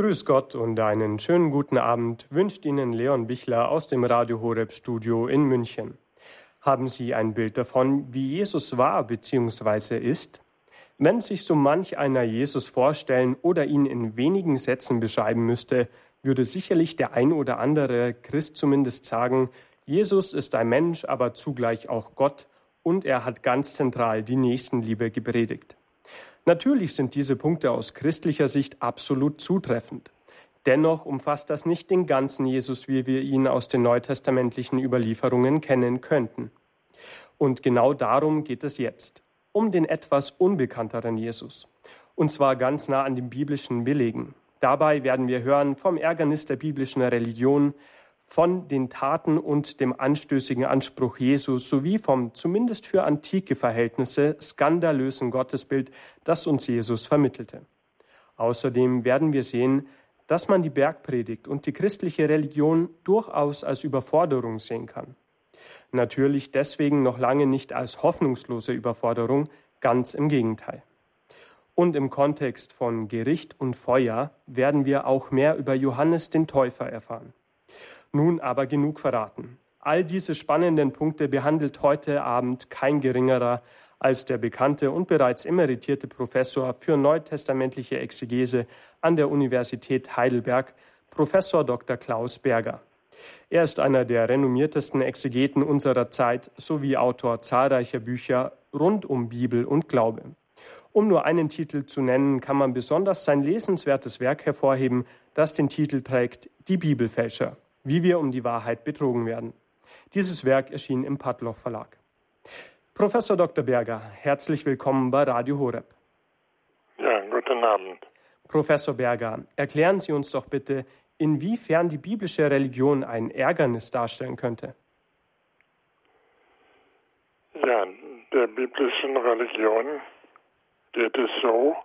Grüß Gott und einen schönen guten Abend wünscht Ihnen Leon Bichler aus dem Radio Horeb Studio in München. Haben Sie ein Bild davon, wie Jesus war bzw. ist? Wenn sich so manch einer Jesus vorstellen oder ihn in wenigen Sätzen beschreiben müsste, würde sicherlich der ein oder andere Christ zumindest sagen, Jesus ist ein Mensch, aber zugleich auch Gott und er hat ganz zentral die Nächstenliebe gepredigt. Natürlich sind diese Punkte aus christlicher Sicht absolut zutreffend. Dennoch umfasst das nicht den ganzen Jesus, wie wir ihn aus den neutestamentlichen Überlieferungen kennen könnten. Und genau darum geht es jetzt, um den etwas unbekannteren Jesus. Und zwar ganz nah an den biblischen Belegen. Dabei werden wir hören vom Ärgernis der biblischen Religion, von den Taten und dem anstößigen Anspruch Jesu sowie vom zumindest für antike Verhältnisse skandalösen Gottesbild, das uns Jesus vermittelte. Außerdem werden wir sehen, dass man die Bergpredigt und die christliche Religion durchaus als Überforderung sehen kann. Natürlich deswegen noch lange nicht als hoffnungslose Überforderung, ganz im Gegenteil. Und im Kontext von Gericht und Feuer werden wir auch mehr über Johannes den Täufer erfahren. Nun aber genug verraten. All diese spannenden Punkte behandelt heute Abend kein geringerer als der bekannte und bereits emeritierte Professor für neutestamentliche Exegese an der Universität Heidelberg, Professor Dr. Klaus Berger. Er ist einer der renommiertesten Exegeten unserer Zeit sowie Autor zahlreicher Bücher rund um Bibel und Glaube. Um nur einen Titel zu nennen, kann man besonders sein lesenswertes Werk hervorheben, das den Titel trägt Die Bibelfälscher wie wir um die Wahrheit betrogen werden. Dieses Werk erschien im Padloch Verlag. Professor Dr. Berger, herzlich willkommen bei Radio Horeb. Ja, guten Abend. Professor Berger, erklären Sie uns doch bitte, inwiefern die biblische Religion ein Ärgernis darstellen könnte. Ja, der biblischen Religion geht es so,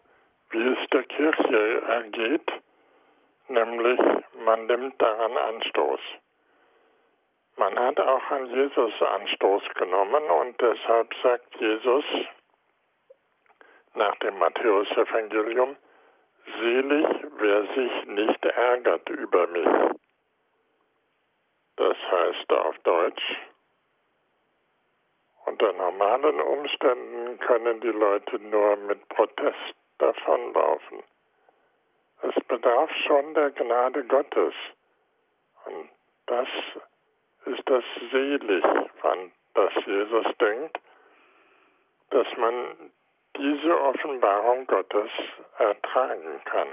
wie es der Kirche ergeht, nämlich man nimmt daran Anstoß. Man hat auch an Jesus Anstoß genommen und deshalb sagt Jesus nach dem Matthäusevangelium, selig, wer sich nicht ärgert über mich. Das heißt auf Deutsch, unter normalen Umständen können die Leute nur mit Protest davonlaufen. Es bedarf schon der Gnade Gottes. Und das ist das selig, an das Jesus denkt, dass man diese Offenbarung Gottes ertragen kann.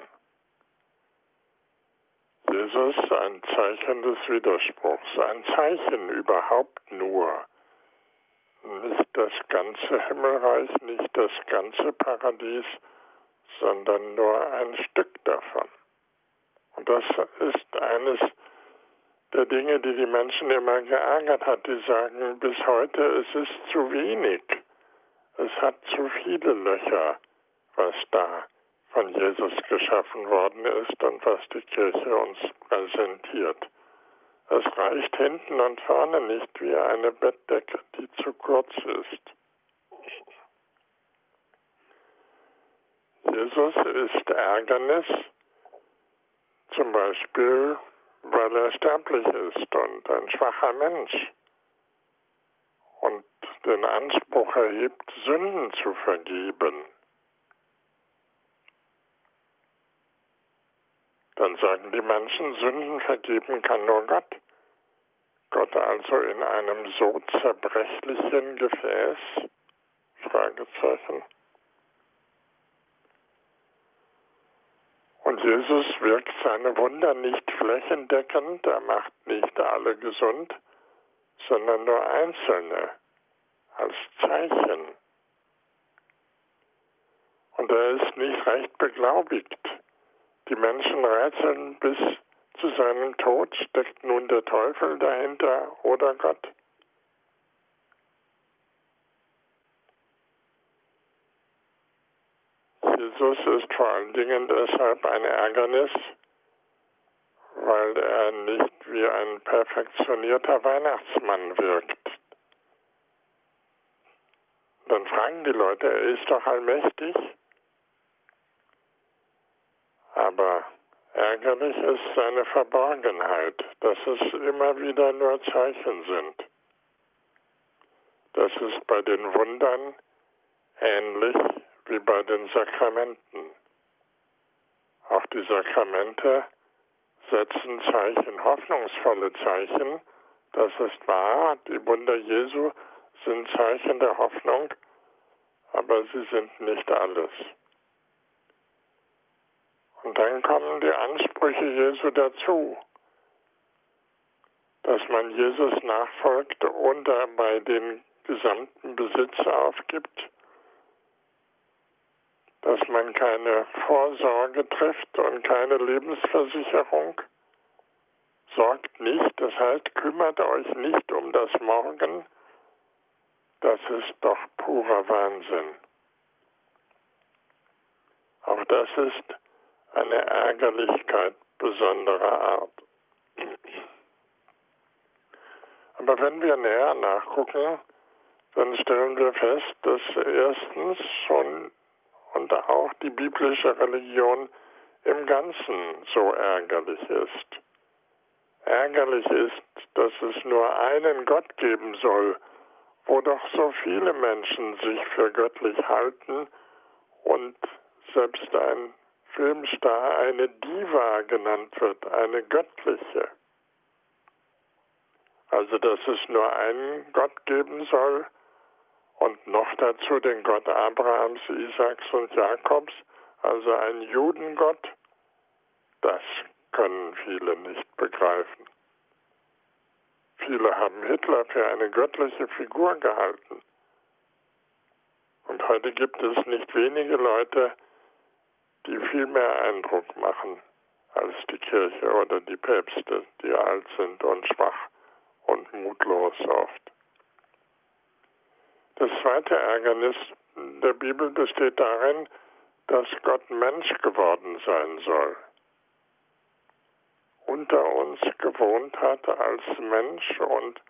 Jesus ein Zeichen des Widerspruchs, ein Zeichen überhaupt nur. Nicht das ganze Himmelreich, nicht das ganze Paradies, sondern nur ein Stück davon. Und das ist eines der Dinge, die die Menschen immer geärgert hat. Die sagen bis heute, es ist zu wenig. Es hat zu viele Löcher, was da von Jesus geschaffen worden ist und was die Kirche uns präsentiert. Es reicht hinten und vorne nicht wie eine Bettdecke, die zu kurz ist. Jesus ist Ärgernis, zum Beispiel, weil er sterblich ist und ein schwacher Mensch und den Anspruch erhebt, Sünden zu vergeben. Dann sagen die Menschen, Sünden vergeben kann nur Gott. Gott also in einem so zerbrechlichen Gefäß? Fragezeichen. Und Jesus wirkt seine Wunder nicht flächendeckend, er macht nicht alle gesund, sondern nur einzelne als Zeichen. Und er ist nicht recht beglaubigt. Die Menschen rätseln bis zu seinem Tod, steckt nun der Teufel dahinter oder Gott. Jesus ist vor allen Dingen deshalb ein Ärgernis, weil er nicht wie ein perfektionierter Weihnachtsmann wirkt. Dann fragen die Leute, er ist doch allmächtig. Aber Ärgerlich ist seine Verborgenheit, dass es immer wieder nur Zeichen sind. Das ist bei den Wundern ähnlich wie bei den Sakramenten. Auch die Sakramente setzen Zeichen, hoffnungsvolle Zeichen. Das ist wahr, die Wunder Jesu sind Zeichen der Hoffnung, aber sie sind nicht alles. Und dann kommen die Ansprüche Jesu dazu, dass man Jesus nachfolgt und dabei den gesamten Besitz aufgibt, dass man keine Vorsorge trifft und keine Lebensversicherung, sorgt nicht, das heißt, kümmert euch nicht um das Morgen, das ist doch purer Wahnsinn. Auch das ist eine Ärgerlichkeit besonderer Art. Aber wenn wir näher nachgucken, dann stellen wir fest, dass erstens schon und auch die biblische Religion im Ganzen so ärgerlich ist. Ärgerlich ist, dass es nur einen Gott geben soll, wo doch so viele Menschen sich für göttlich halten und selbst ein Filmstar eine Diva genannt wird, eine göttliche. Also dass es nur einen Gott geben soll und noch dazu den Gott Abrahams, Isaaks und Jakobs, also ein Judengott, das können viele nicht begreifen. Viele haben Hitler für eine göttliche Figur gehalten. Und heute gibt es nicht wenige Leute, die viel mehr Eindruck machen als die Kirche oder die Päpste, die alt sind und schwach und mutlos oft. Das zweite Ärgernis der Bibel besteht darin, dass Gott Mensch geworden sein soll, unter uns gewohnt hat als Mensch und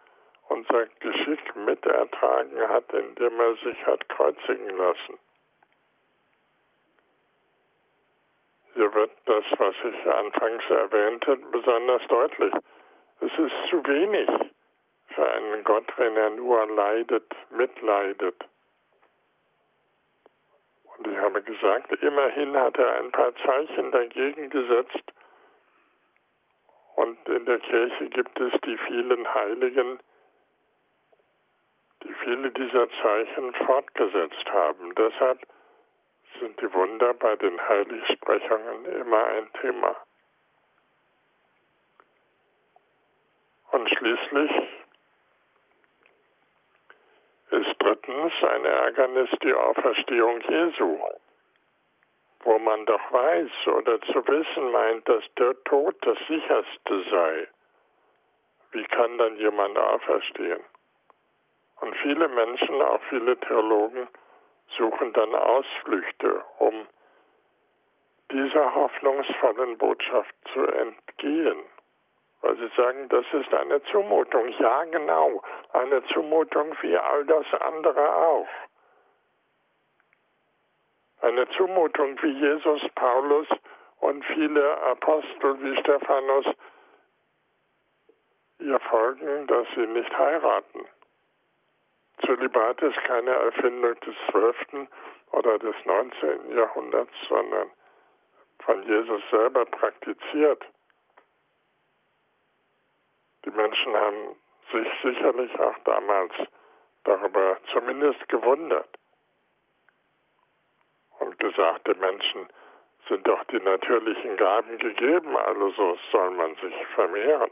unser Geschick mitertragen hat, indem er sich hat kreuzigen lassen. Hier wird das, was ich anfangs erwähnte, besonders deutlich. Es ist zu wenig einen Gott, wenn er nur leidet, mitleidet. Und ich habe gesagt, immerhin hat er ein paar Zeichen dagegen gesetzt. Und in der Kirche gibt es die vielen Heiligen, die viele dieser Zeichen fortgesetzt haben. Deshalb sind die Wunder bei den Heiligsprechungen immer ein Thema. Und schließlich ist drittens ein Ärgernis die Auferstehung Jesu, wo man doch weiß oder zu wissen meint, dass der Tod das sicherste sei. Wie kann dann jemand auferstehen? Und viele Menschen, auch viele Theologen, suchen dann Ausflüchte, um dieser hoffnungsvollen Botschaft zu entgehen. Weil sie sagen, das ist eine Zumutung. Ja, genau, eine Zumutung wie all das andere auch. Eine Zumutung wie Jesus, Paulus und viele Apostel wie Stephanus ihr folgen, dass sie nicht heiraten. Zölibat ist keine Erfindung des 12. oder des 19. Jahrhunderts, sondern von Jesus selber praktiziert. Die Menschen haben sich sicherlich auch damals darüber zumindest gewundert und gesagt, den Menschen sind doch die natürlichen Gaben gegeben, also soll man sich vermehren.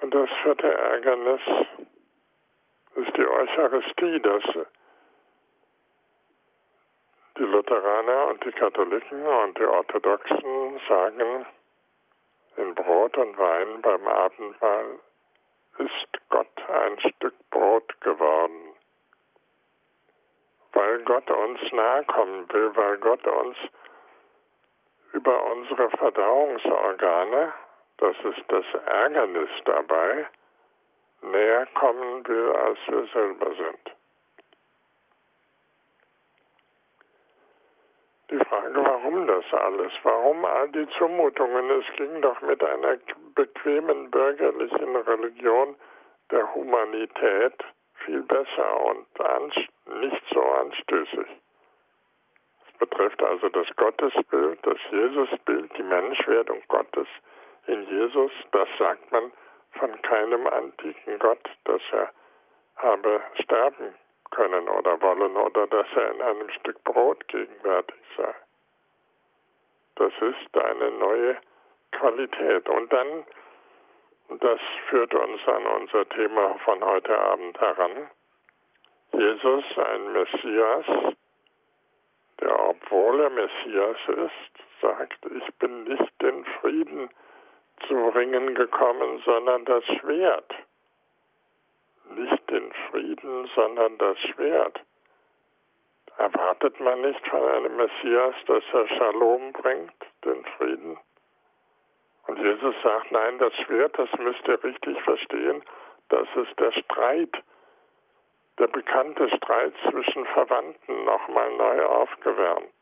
Und das vierte Ärgernis ist die Eucharistie, dass die Lutheraner und die Katholiken und die Orthodoxen sagen, in Brot und Wein beim Abendmahl ist Gott ein Stück Brot geworden. Weil Gott uns nahe kommen will, weil Gott uns über unsere Verdauungsorgane das ist das Ärgernis dabei, näher kommen will, als wir selber sind. Die Frage, warum das alles? Warum all die Zumutungen? Es ging doch mit einer bequemen bürgerlichen Religion der Humanität viel besser und nicht so anstößig. Es betrifft also das Gottesbild, das Jesusbild, die Menschwerdung Gottes in Jesus. Das sagt man von keinem antiken Gott, dass er habe sterben können oder wollen oder dass er in einem Stück Brot gegenwärtig sei. Das ist eine neue Qualität. Und dann, das führt uns an unser Thema von heute Abend heran, Jesus, ein Messias, der, obwohl er Messias ist, sagt, ich bin nicht den Frieden zu ringen gekommen, sondern das Schwert nicht den Frieden, sondern das Schwert. Erwartet man nicht von einem Messias, dass er Shalom bringt, den Frieden? Und Jesus sagt, nein, das Schwert, das müsst ihr richtig verstehen, das ist der Streit, der bekannte Streit zwischen Verwandten nochmal neu aufgewärmt.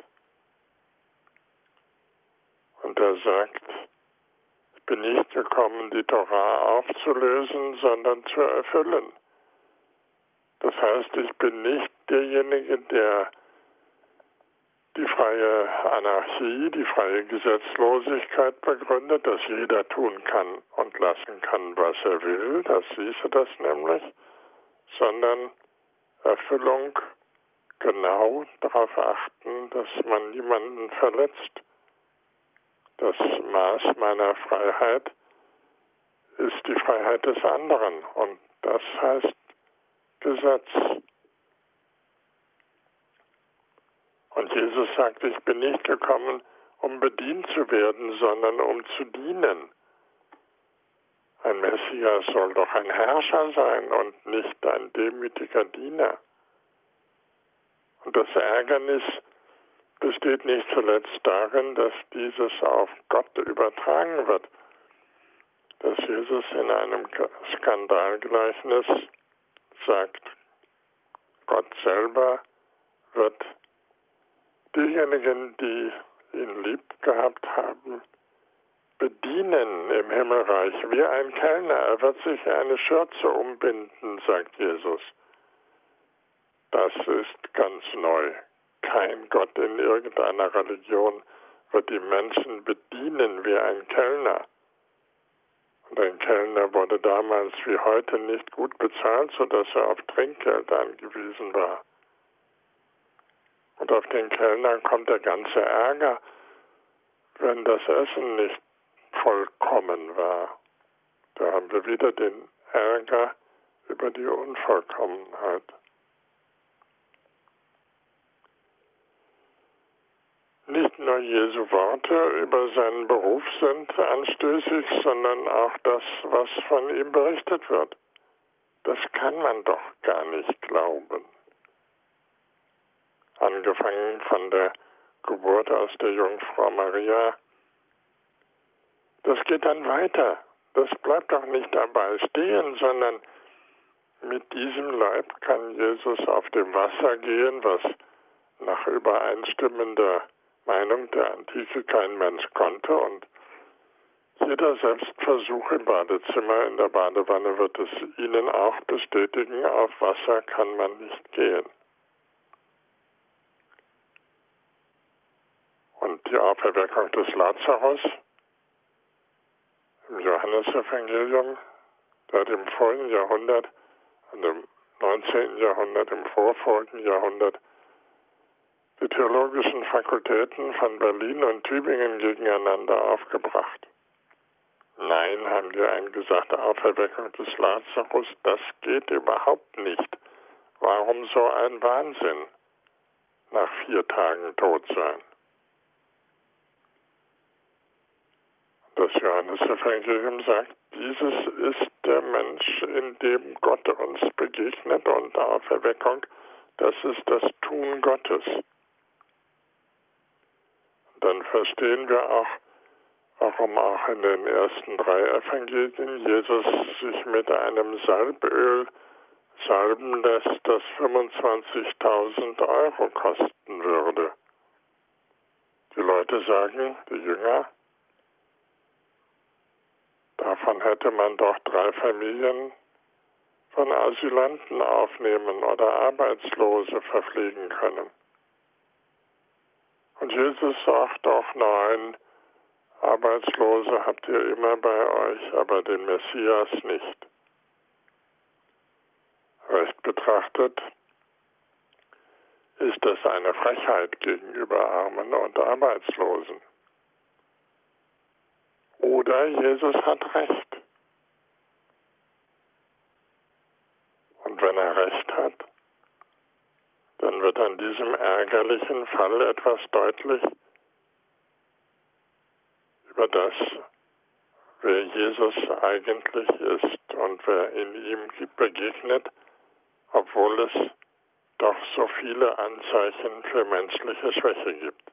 Und er sagt, bin nicht gekommen, die Torah aufzulösen, sondern zu erfüllen. Das heißt, ich bin nicht derjenige, der die freie Anarchie, die freie Gesetzlosigkeit begründet, dass jeder tun kann und lassen kann, was er will, das hieße das nämlich, sondern Erfüllung genau darauf achten, dass man niemanden verletzt. Das Maß meiner Freiheit ist die Freiheit des anderen. Und das heißt Gesetz. Und Jesus sagt, ich bin nicht gekommen, um bedient zu werden, sondern um zu dienen. Ein Messias soll doch ein Herrscher sein und nicht ein demütiger Diener. Und das Ärgernis besteht nicht zuletzt darin, dass dieses auf Gott übertragen wird. Dass Jesus in einem Skandalgleichnis sagt, Gott selber wird diejenigen, die ihn lieb gehabt haben, bedienen im Himmelreich wie ein Kellner. Er wird sich eine Schürze umbinden, sagt Jesus. Das ist ganz neu kein Gott in irgendeiner Religion wird die Menschen bedienen wie ein Kellner. Und ein Kellner wurde damals wie heute nicht gut bezahlt, sodass er auf Trinkgeld angewiesen war. Und auf den Kellner kommt der ganze Ärger, wenn das Essen nicht vollkommen war. Da haben wir wieder den Ärger über die Unvollkommenheit. Nicht nur Jesu Worte über seinen Beruf sind anstößig, sondern auch das, was von ihm berichtet wird. Das kann man doch gar nicht glauben. Angefangen von der Geburt aus der Jungfrau Maria. Das geht dann weiter. Das bleibt doch nicht dabei stehen, sondern mit diesem Leib kann Jesus auf dem Wasser gehen, was nach übereinstimmender Meinung der Antike kein Mensch konnte und jeder Selbstversuch im Badezimmer, in der Badewanne wird es Ihnen auch bestätigen, auf Wasser kann man nicht gehen. Und die Auferweckung des Lazarus im Johannesevangelium, seit dem vorigen Jahrhundert, im 19. Jahrhundert, im vorvorigen Jahrhundert, die theologischen Fakultäten von Berlin und Tübingen gegeneinander aufgebracht. Nein, haben die einen gesagt, Auferweckung des Lazarus, das geht überhaupt nicht. Warum so ein Wahnsinn? Nach vier Tagen tot sein. Das Johannesevangelium sagt, dieses ist der Mensch, in dem Gott uns begegnet und Auferweckung, das ist das Tun Gottes dann verstehen wir auch, warum auch in den ersten drei Evangelien Jesus sich mit einem Salböl salben lässt, das 25.000 Euro kosten würde. heute sagen, die Jünger, davon hätte man doch drei Familien von Asylanten aufnehmen oder Arbeitslose verpflegen können. Jesus sagt doch, nein, Arbeitslose habt ihr immer bei euch, aber den Messias nicht. Recht betrachtet ist das eine Frechheit gegenüber Armen und Arbeitslosen. Oder Jesus hat recht. Und wenn er recht hat, dann wird an diesem ärgerlichen Fall etwas deutlich über das, wer Jesus eigentlich ist und wer in ihm begegnet, obwohl es doch so viele Anzeichen für menschliche Schwäche gibt.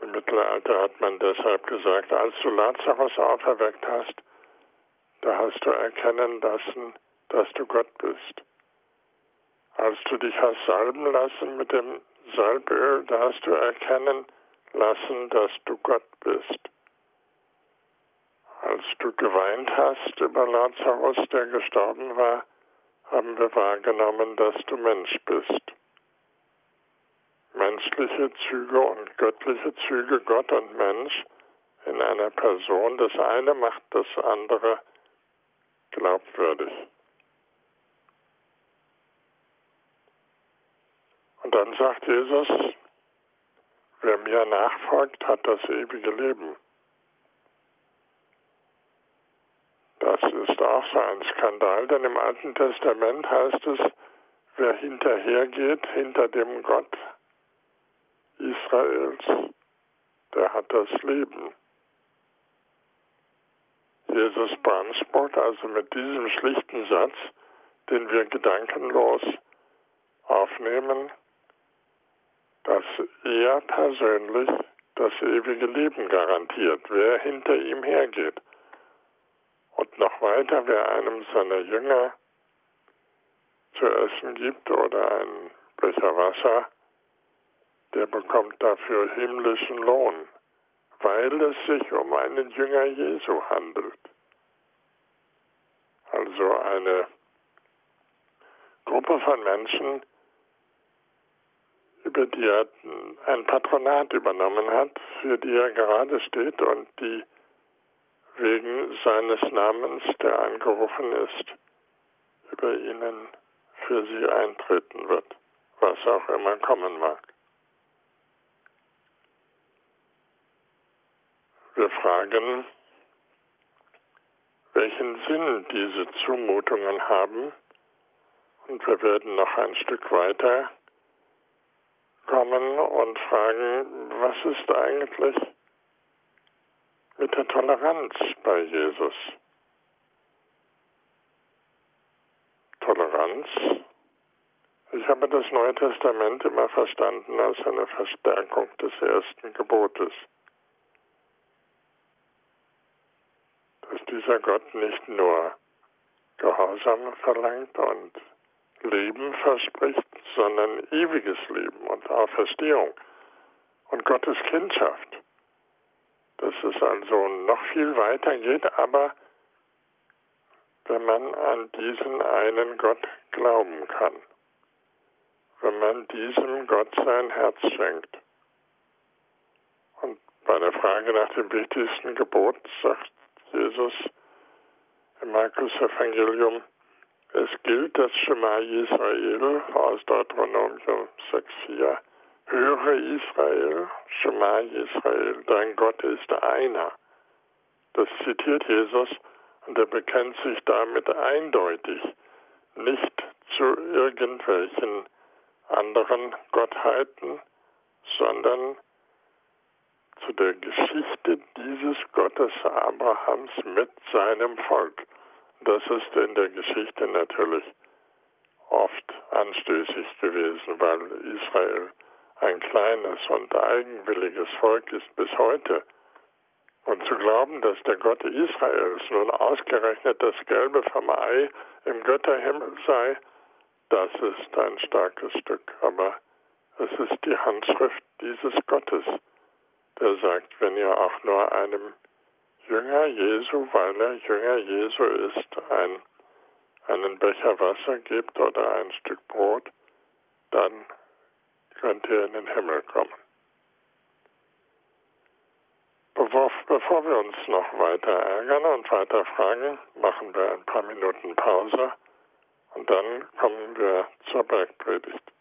Im Mittelalter hat man deshalb gesagt, als du Lazarus auferweckt hast, da hast du erkennen lassen, dass du Gott bist. Als du dich hast salben lassen mit dem Salböl, da hast du erkennen lassen, dass du Gott bist. Als du geweint hast über Lazarus, der gestorben war, haben wir wahrgenommen, dass du Mensch bist. Menschliche Züge und göttliche Züge, Gott und Mensch in einer Person, das eine macht das andere glaubwürdig. Und dann sagt Jesus, wer mir nachfolgt, hat das ewige Leben. Das ist auch so ein Skandal, denn im Alten Testament heißt es, wer hinterhergeht, hinter dem Gott Israels, der hat das Leben. Jesus beansprucht also mit diesem schlichten Satz, den wir gedankenlos aufnehmen, dass er persönlich das ewige Leben garantiert, wer hinter ihm hergeht. Und noch weiter, wer einem seiner Jünger zu essen gibt oder ein Becher Wasser, der bekommt dafür himmlischen Lohn, weil es sich um einen Jünger Jesu handelt. Also eine Gruppe von Menschen, über die er ein Patronat übernommen hat, für die er gerade steht und die wegen seines Namens, der angerufen ist, über ihnen für sie eintreten wird, was auch immer kommen mag. Wir fragen, welchen Sinn diese Zumutungen haben und wir werden noch ein Stück weiter kommen und fragen, was ist eigentlich mit der Toleranz bei Jesus? Toleranz. Ich habe das Neue Testament immer verstanden als eine Verstärkung des ersten Gebotes. Dass dieser Gott nicht nur Gehorsam verlangt und Leben verspricht, sondern ewiges Leben und Auferstehung und Gottes Kindschaft. Dass es also noch viel weiter geht, aber wenn man an diesen einen Gott glauben kann, wenn man diesem Gott sein Herz schenkt. Und bei der Frage nach dem wichtigsten Gebot sagt Jesus im Markus Evangelium, es gilt das Schema Israel aus Deuteronomium 6,4. Höre Israel, Schema Israel, dein Gott ist einer. Das zitiert Jesus und er bekennt sich damit eindeutig nicht zu irgendwelchen anderen Gottheiten, sondern zu der Geschichte dieses Gottes Abrahams mit seinem Volk. Das ist in der Geschichte natürlich oft anstößig gewesen, weil Israel ein kleines und eigenwilliges Volk ist bis heute. Und zu glauben, dass der Gott Israels nun ausgerechnet das Gelbe vom Ei im Götterhimmel sei, das ist ein starkes Stück. Aber Es ist die Handschrift dieses Gottes, der sagt, wenn ihr auch nur einem Jünger Jesu, weil er Jünger Jesu ist, ein, einen Becher Wasser gibt oder ein Stück Brot, dann könnt ihr in den Himmel kommen. Bevor, bevor wir uns noch weiter ärgern und weiter fragen, machen wir ein paar Minuten Pause und dann kommen wir zur Bergpredigt.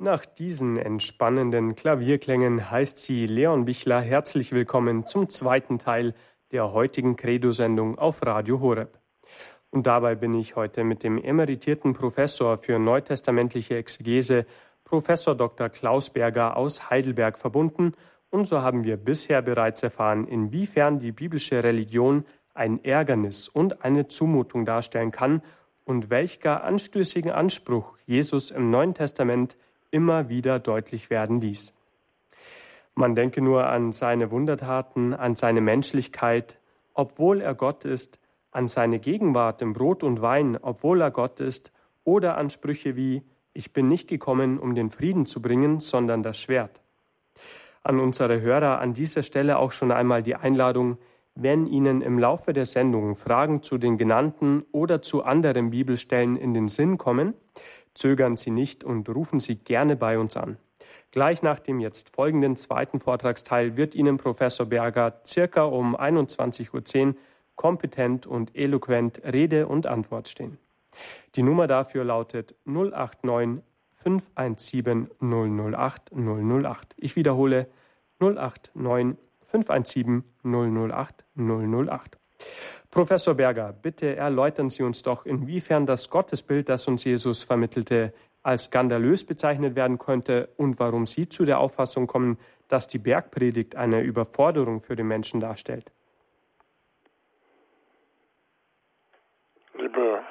Nach diesen entspannenden Klavierklängen heißt sie Leon Bichler herzlich willkommen zum zweiten Teil der heutigen Credo-Sendung auf Radio Horeb. Und dabei bin ich heute mit dem emeritierten Professor für neutestamentliche Exegese, Professor Dr. Klaus Berger aus Heidelberg verbunden. Und so haben wir bisher bereits erfahren, inwiefern die biblische Religion ein Ärgernis und eine Zumutung darstellen kann und welch gar anstößigen Anspruch Jesus im Neuen Testament immer wieder deutlich werden ließ. Man denke nur an seine Wundertaten, an seine Menschlichkeit, obwohl er Gott ist, an seine Gegenwart im Brot und Wein, obwohl er Gott ist, oder an Sprüche wie Ich bin nicht gekommen, um den Frieden zu bringen, sondern das Schwert. An unsere Hörer an dieser Stelle auch schon einmal die Einladung, wenn Ihnen im Laufe der Sendung Fragen zu den genannten oder zu anderen Bibelstellen in den Sinn kommen, Zögern Sie nicht und rufen Sie gerne bei uns an. Gleich nach dem jetzt folgenden zweiten Vortragsteil wird Ihnen Professor Berger circa um 21.10 Uhr kompetent und eloquent Rede und Antwort stehen. Die Nummer dafür lautet 089 517 008 008. Ich wiederhole 089 517 008 008. Professor Berger, bitte erläutern Sie uns doch, inwiefern das Gottesbild, das uns Jesus vermittelte, als skandalös bezeichnet werden könnte und warum Sie zu der Auffassung kommen, dass die Bergpredigt eine Überforderung für den Menschen darstellt. Liebe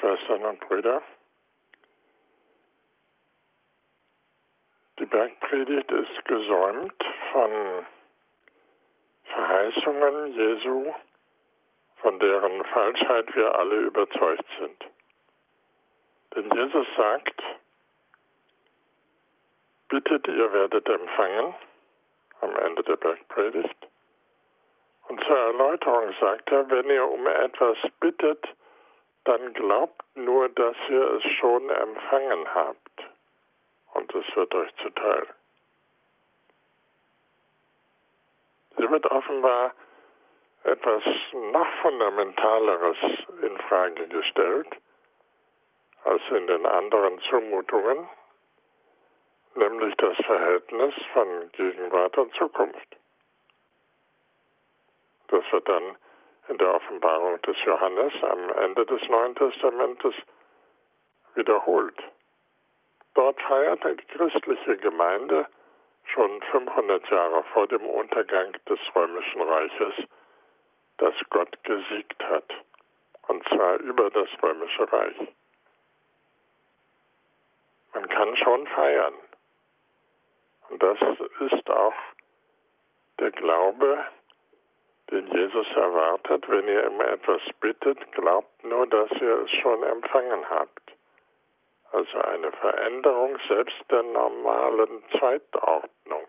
Schwestern und Brüder, die Bergpredigt ist gesäumt von Verheißungen Jesu von deren Falschheit wir alle überzeugt sind. Denn Jesus sagt, bittet, ihr werdet empfangen, am Ende der Bergpredigt. Und zur Erläuterung sagt er, wenn ihr um etwas bittet, dann glaubt nur, dass ihr es schon empfangen habt. Und es wird euch zuteil. Wird offenbar etwas noch fundamentaleres in Frage gestellt als in den anderen Zumutungen, nämlich das Verhältnis von Gegenwart und Zukunft. Das wird dann in der Offenbarung des Johannes am Ende des Neuen Testamentes wiederholt. Dort feiert die christliche Gemeinde schon 500 Jahre vor dem Untergang des römischen Reiches dass Gott gesiegt hat, und zwar über das römische Reich. Man kann schon feiern. Und das ist auch der Glaube, den Jesus erwartet. Wenn ihr immer etwas bittet, glaubt nur, dass ihr es schon empfangen habt. Also eine Veränderung selbst der normalen Zeitordnung.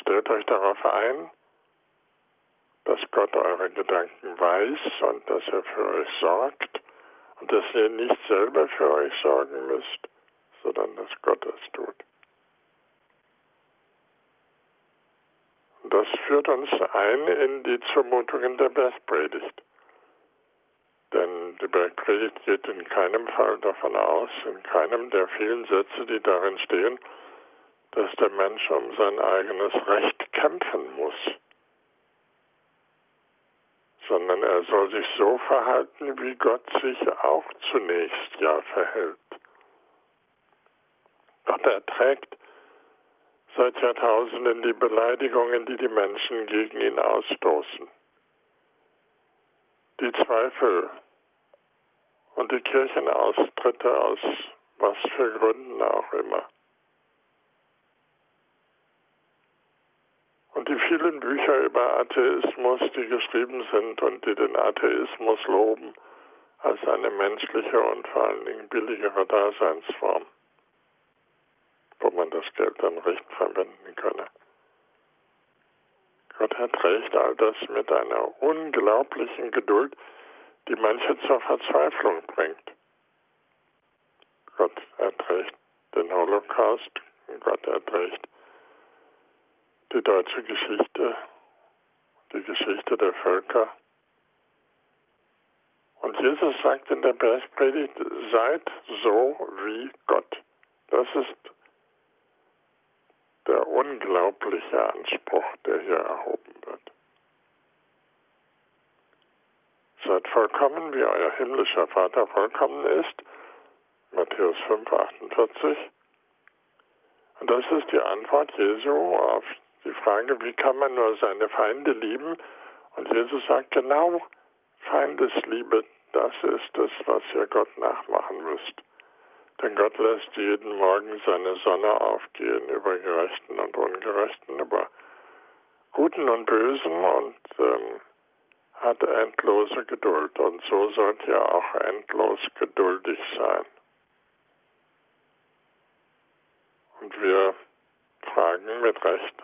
Stellt euch darauf ein, dass Gott eure Gedanken weiß und dass er für euch sorgt und dass ihr nicht selber für euch sorgen müsst, sondern dass Gott es tut. Das führt uns ein in die Zumutungen der Bergpredigt. Denn die Bergpredigt geht in keinem Fall davon aus, in keinem der vielen Sätze, die darin stehen, dass der Mensch um sein eigenes Recht kämpfen muss sondern er soll sich so verhalten, wie Gott sich auch zunächst ja verhält. Gott erträgt seit Jahrtausenden die Beleidigungen, die die Menschen gegen ihn ausstoßen. Die Zweifel und die Kirchenaustritte aus was für Gründen auch immer. Und die vielen Bücher über Atheismus, die geschrieben sind und die den Atheismus loben als eine menschliche und vor allen Dingen billigere Daseinsform, wo man das Geld dann recht verwenden könne. Gott erträgt all das mit einer unglaublichen Geduld, die manche zur Verzweiflung bringt. Gott erträgt den Holocaust, Gott erträgt die deutsche Geschichte, die Geschichte der Völker. Und Jesus sagt in der Bergpredigt, seid so wie Gott. Das ist der unglaubliche Anspruch, der hier erhoben wird. Seid vollkommen, wie euer himmlischer Vater vollkommen ist. Matthäus 5, 48. Und das ist die Antwort Jesu auf die Frage, wie kann man nur seine Feinde lieben? Und Jesus sagt genau, Feindesliebe, das ist es, was ihr Gott nachmachen müsst. Denn Gott lässt jeden Morgen seine Sonne aufgehen über Gerechten und Ungerechten, über Guten und Bösen und ähm, hat endlose Geduld. Und so sollt ihr auch endlos geduldig sein. Und wir fragen mit Recht,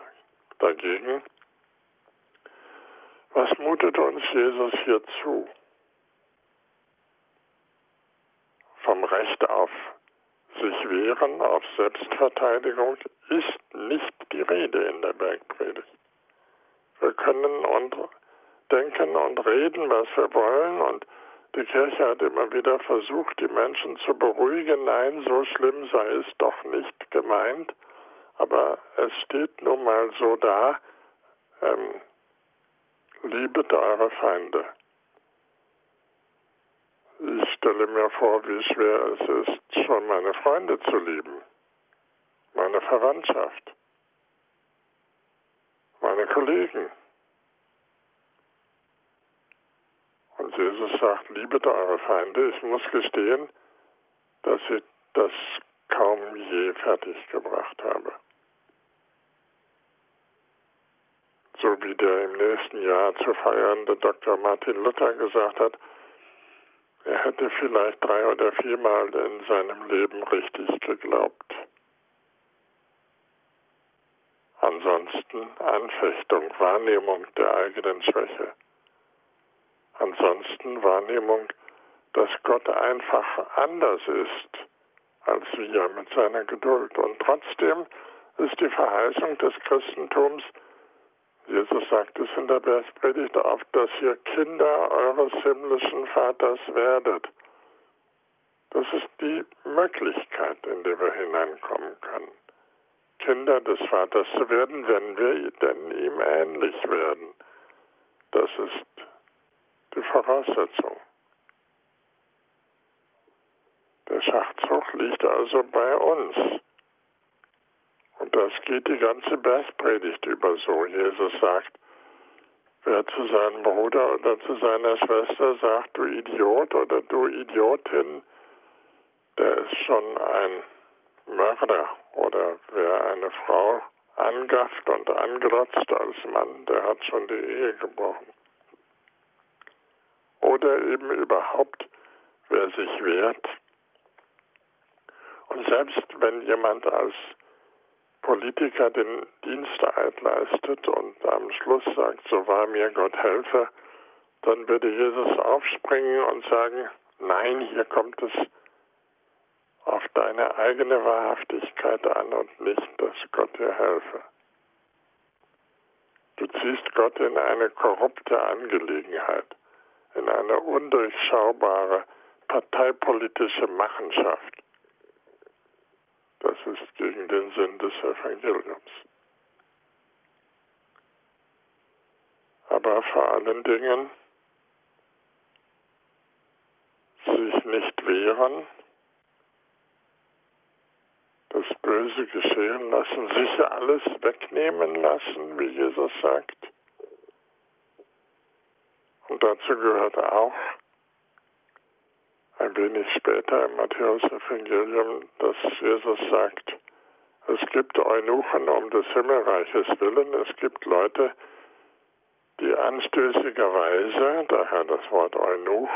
dagegen. Was mutet uns Jesus hier zu? Vom Recht auf sich wehren, auf Selbstverteidigung ist nicht die Rede in der Bergpredigt. Wir können und denken und reden, was wir wollen und die Kirche hat immer wieder versucht, die Menschen zu beruhigen. Nein, so schlimm sei es doch nicht gemeint. Aber es steht nun mal so da, ähm, liebet eure Feinde. Ich stelle mir vor, wie schwer es ist, schon meine Freunde zu lieben, meine Verwandtschaft, meine Kollegen. Und Jesus sagt, liebet eure Feinde. Ich muss gestehen, dass ich das kaum je fertiggebracht habe. so wie der im nächsten Jahr zu feiernde Dr. Martin Luther gesagt hat, er hätte vielleicht drei oder viermal in seinem Leben richtig geglaubt. Ansonsten Anfechtung, Wahrnehmung der eigenen Schwäche. Ansonsten Wahrnehmung, dass Gott einfach anders ist als wir mit seiner Geduld. Und trotzdem ist die Verheißung des Christentums, Jesus sagt es in der Bergpredigt oft, dass ihr Kinder eures himmlischen Vaters werdet. Das ist die Möglichkeit, in die wir hineinkommen können. Kinder des Vaters zu werden, wenn wir denn ihm ähnlich werden. Das ist die Voraussetzung. Der Schachzug liegt also bei uns. Und das geht die ganze Bergpredigt über so. Jesus sagt, wer zu seinem Bruder oder zu seiner Schwester sagt, du Idiot oder du Idiotin, der ist schon ein Mörder. Oder wer eine Frau angafft und anglotzt als Mann, der hat schon die Ehe gebrochen. Oder eben überhaupt, wer sich wehrt. Und selbst wenn jemand als Politiker den Diensteid leistet und am Schluss sagt, so wahr mir Gott helfe, dann würde Jesus aufspringen und sagen, nein, hier kommt es auf deine eigene Wahrhaftigkeit an und nicht, dass Gott dir helfe. Du ziehst Gott in eine korrupte Angelegenheit, in eine undurchschaubare parteipolitische Machenschaft. Das ist gegen den Sinn des Evangeliums. Aber vor allen Dingen sich nicht wehren, das Böse geschehen lassen, sich alles wegnehmen lassen, wie Jesus sagt. Und dazu gehört auch ein wenig später im Matthäus-Evangelium, dass Jesus sagt, es gibt Eunuchen um des Himmelreiches willen, es gibt Leute, die anstößigerweise, daher das Wort Eunuch,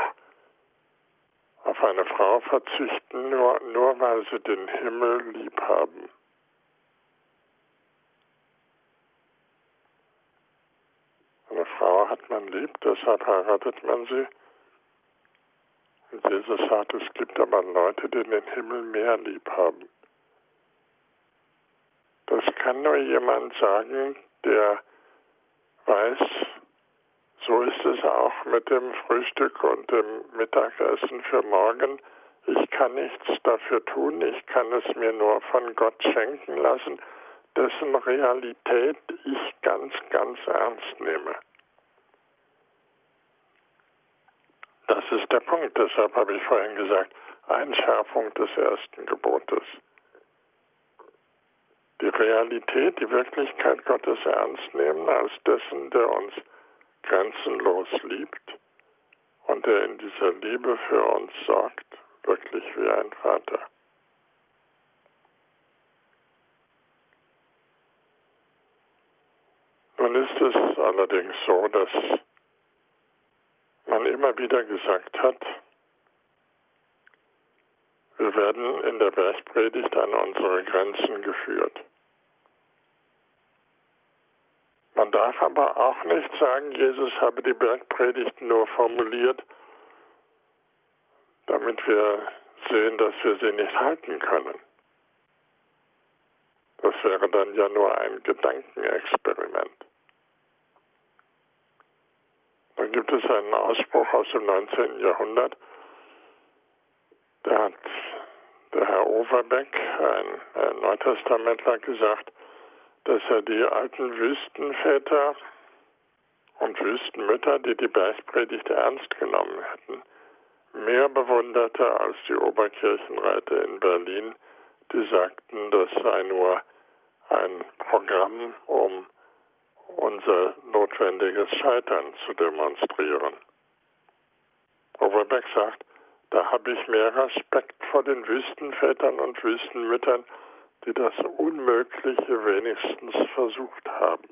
auf eine Frau verzichten, nur, nur weil sie den Himmel lieb haben. Eine Frau hat man lieb, deshalb heiratet man sie. Und Jesus sagt, es gibt aber Leute, die den Himmel mehr lieb haben. Das kann nur jemand sagen, der weiß, so ist es auch mit dem Frühstück und dem Mittagessen für morgen. Ich kann nichts dafür tun, ich kann es mir nur von Gott schenken lassen, dessen Realität ich ganz, ganz ernst nehme. Das ist der Punkt, deshalb habe ich vorhin gesagt, Einschärfung des ersten Gebotes. Die Realität, die Wirklichkeit Gottes ernst nehmen als dessen, der uns grenzenlos liebt und der in dieser Liebe für uns sorgt, wirklich wie ein Vater. Nun ist es allerdings so, dass man immer wieder gesagt hat, wir werden in der Bergpredigt an unsere Grenzen geführt. Man darf aber auch nicht sagen, Jesus habe die Bergpredigt nur formuliert, damit wir sehen, dass wir sie nicht halten können. Das wäre dann ja nur ein Gedankenexperiment. Dann gibt es einen Ausspruch aus dem 19. Jahrhundert, da hat der Herr Overbeck, ein, ein Neutestamentler, gesagt, dass er die alten Wüstenväter und Wüstenmütter, die die Bergpredigt ernst genommen hätten, mehr bewunderte als die Oberkirchenräte in Berlin, die sagten, das sei nur ein Programm, um unser notwendiges Scheitern zu demonstrieren. Overbeck sagt, da habe ich mehr Respekt vor den Wüstenvätern und Wüstenmüttern, die das Unmögliche wenigstens versucht haben.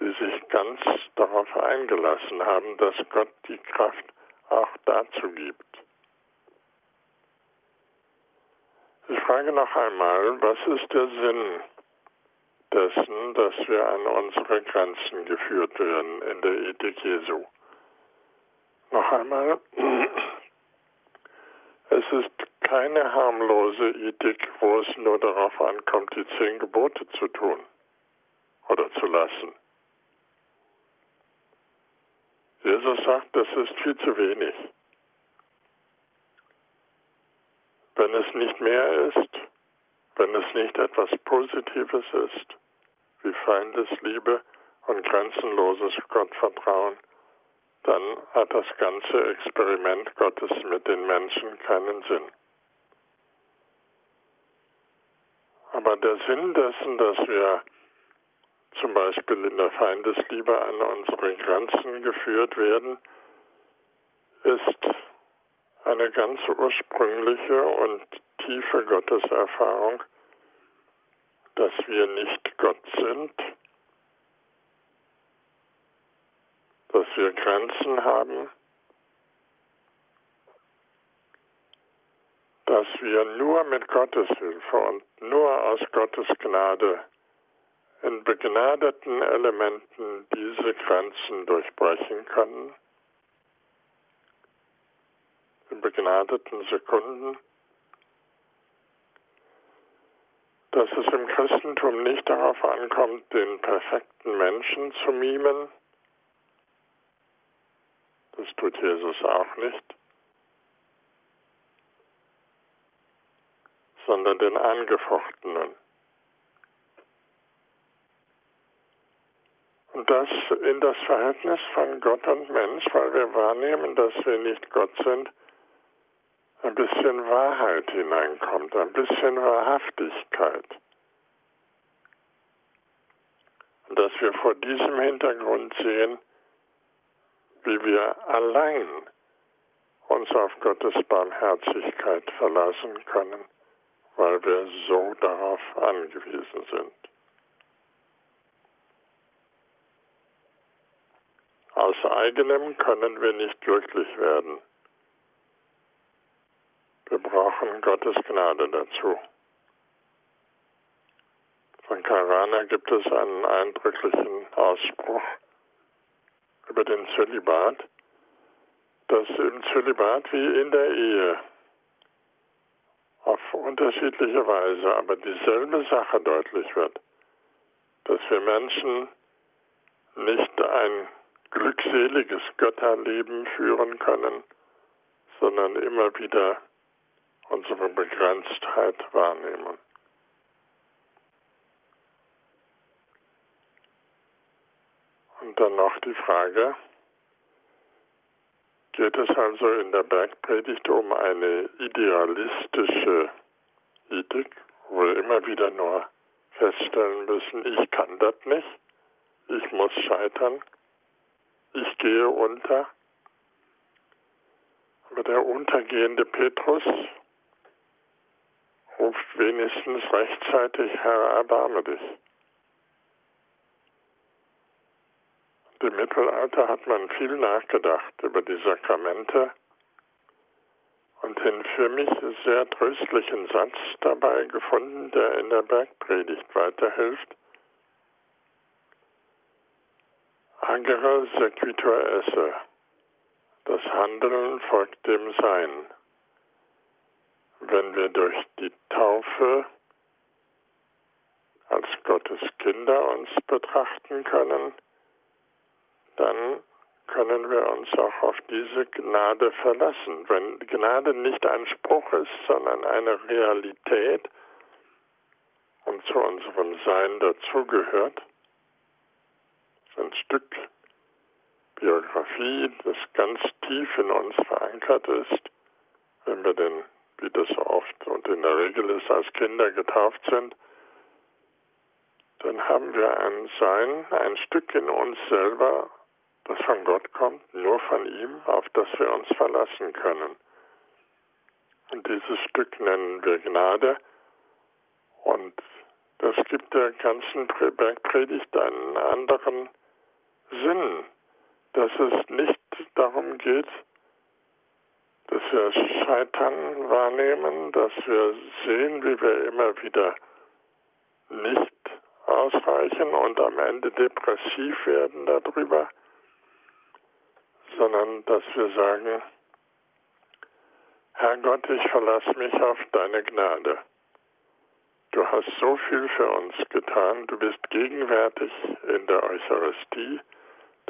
Die sich ganz darauf eingelassen haben, dass Gott die Kraft auch dazu gibt. Ich frage noch einmal, was ist der Sinn dessen, dass wir an unsere Grenzen geführt werden in der Ethik Jesu? Noch einmal, es ist keine harmlose Ethik, wo es nur darauf ankommt, die zehn Gebote zu tun oder zu lassen. Jesus sagt, das ist viel zu wenig. Wenn es nicht mehr ist, wenn es nicht etwas Positives ist, wie Feindesliebe und grenzenloses Gottvertrauen, dann hat das ganze Experiment Gottes mit den Menschen keinen Sinn. Aber der Sinn dessen, dass wir zum Beispiel in der Feindesliebe an unsere Grenzen geführt werden, ist eine ganz ursprüngliche und tiefe Gotteserfahrung, dass wir nicht Gott sind, dass wir Grenzen haben, dass wir nur mit Gottes Hilfe und nur aus Gottes Gnade in begnadeten Elementen diese Grenzen durchbrechen können, begnadeten Sekunden, dass es im Christentum nicht darauf ankommt, den perfekten Menschen zu mimen, das tut Jesus auch nicht, sondern den Angefochtenen. Und das in das Verhältnis von Gott und Mensch, weil wir wahrnehmen, dass wir nicht Gott sind, ein bisschen Wahrheit hineinkommt, ein bisschen Wahrhaftigkeit. Und dass wir vor diesem Hintergrund sehen, wie wir allein uns auf Gottes Barmherzigkeit verlassen können, weil wir so darauf angewiesen sind. Aus eigenem können wir nicht glücklich werden. Wir brauchen Gottes Gnade dazu. Von Karana gibt es einen eindrücklichen Ausspruch über den Zölibat, dass im Zölibat wie in der Ehe auf unterschiedliche Weise, aber dieselbe Sache deutlich wird, dass wir Menschen nicht ein glückseliges Götterleben führen können, sondern immer wieder unsere Begrenztheit wahrnehmen. Und dann noch die Frage, geht es also in der Bergpredigt um eine idealistische Ethik, wo wir immer wieder nur feststellen müssen, ich kann das nicht, ich muss scheitern, ich gehe unter. Aber der untergehende Petrus ruft wenigstens rechtzeitig, Herr, erbarme dich. Im Mittelalter hat man viel nachgedacht über die Sakramente und den für mich sehr tröstlichen Satz dabei gefunden, der in der Bergpredigt weiterhilft. Agere sequitur esse. Das Handeln folgt dem Sein. Wenn wir durch die Taufe als Gottes Kinder uns betrachten können, dann können wir uns auch auf diese Gnade verlassen. Wenn Gnade nicht ein Spruch ist, sondern eine Realität und zu unserem Sein dazugehört, ein Stück Biografie, das ganz tief in uns verankert ist, wenn wir denn, wie das oft und in der Regel ist, als Kinder getauft sind, dann haben wir ein Sein, ein Stück in uns selber, das von Gott kommt, nur von ihm, auf das wir uns verlassen können. Und dieses Stück nennen wir Gnade. Und das gibt der ganzen Bergpredigt einen anderen Sinn, dass es nicht darum geht, dass wir Scheitern wahrnehmen, dass wir sehen, wie wir immer wieder nicht ausreichen und am Ende depressiv werden darüber, sondern dass wir sagen, Herr Gott, ich verlasse mich auf deine Gnade. Du hast so viel für uns getan, du bist gegenwärtig in der Eucharistie,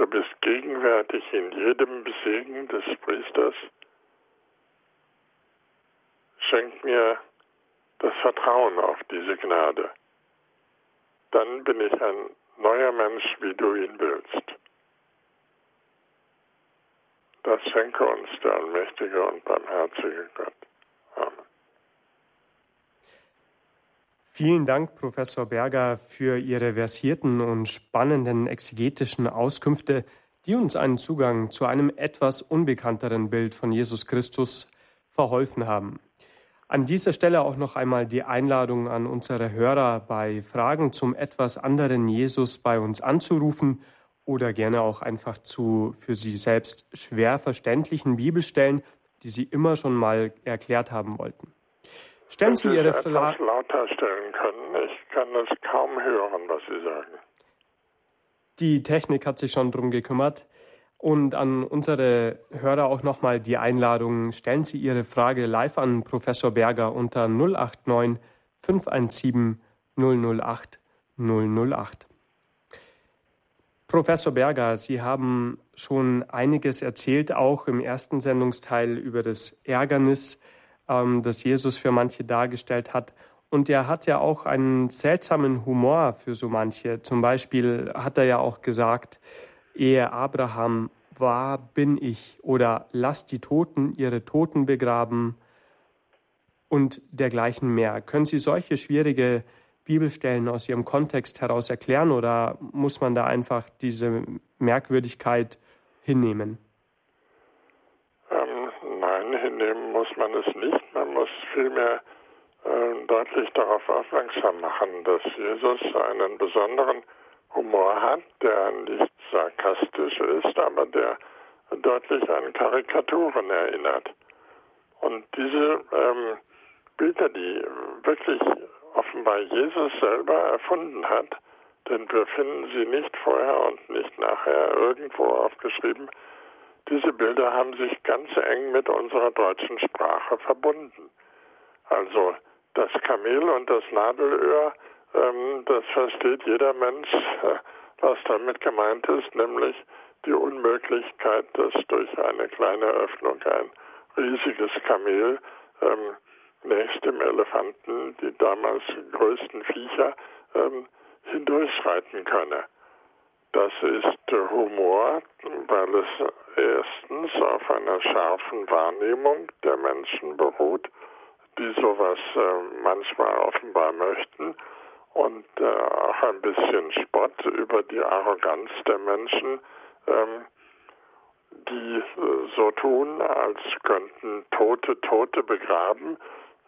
Du bist gegenwärtig in jedem Segen des Priesters. Schenk mir das Vertrauen auf diese Gnade. Dann bin ich ein neuer Mensch, wie du ihn willst. Das schenke uns der allmächtige und barmherzige Gott. Amen. Vielen Dank, Professor Berger, für Ihre versierten und spannenden exegetischen Auskünfte, die uns einen Zugang zu einem etwas unbekannteren Bild von Jesus Christus verholfen haben. An dieser Stelle auch noch einmal die Einladung an unsere Hörer, bei Fragen zum etwas anderen Jesus bei uns anzurufen oder gerne auch einfach zu für Sie selbst schwer verständlichen Bibelstellen, die Sie immer schon mal erklärt haben wollten. Stellen Sie Ihre Frage. lauter stellen können. Ich kann es kaum hören, was Sie sagen. Die Technik hat sich schon darum gekümmert. Und an unsere Hörer auch nochmal die Einladung, stellen Sie Ihre Frage live an Professor Berger unter 089 517 008 008. Professor Berger, Sie haben schon einiges erzählt, auch im ersten Sendungsteil über das Ärgernis ähm, das Jesus für manche dargestellt hat. Und er hat ja auch einen seltsamen Humor für so manche. Zum Beispiel hat er ja auch gesagt, ehe Abraham war, bin ich. Oder lass die Toten ihre Toten begraben. und dergleichen mehr. Können Sie solche schwierige Bibelstellen aus ihrem Kontext heraus erklären oder muss man da einfach diese Merkwürdigkeit hinnehmen? Ähm, nein, hinnehmen muss man es nicht. Man muss vielmehr äh, deutlich darauf aufmerksam machen, dass Jesus einen besonderen Humor hat, der nicht sarkastisch ist, aber der deutlich an Karikaturen erinnert. Und diese ähm, Bilder, die wirklich offenbar Jesus selber erfunden hat, denn wir finden sie nicht vorher und nicht nachher irgendwo aufgeschrieben. Diese Bilder haben sich ganz eng mit unserer deutschen Sprache verbunden. Also das Kamel und das Nadelöhr, ähm, das versteht jeder Mensch, was damit gemeint ist, nämlich die Unmöglichkeit, dass durch eine kleine Öffnung ein riesiges Kamel ähm, nächst dem Elefanten, die damals größten Viecher, ähm, hindurchschreiten könne. Das ist Humor, weil es erstens auf einer scharfen Wahrnehmung der Menschen beruht, die sowas äh, manchmal offenbar möchten, und äh, auch ein bisschen Spott über die Arroganz der Menschen, ähm, die äh, so tun, als könnten Tote Tote begraben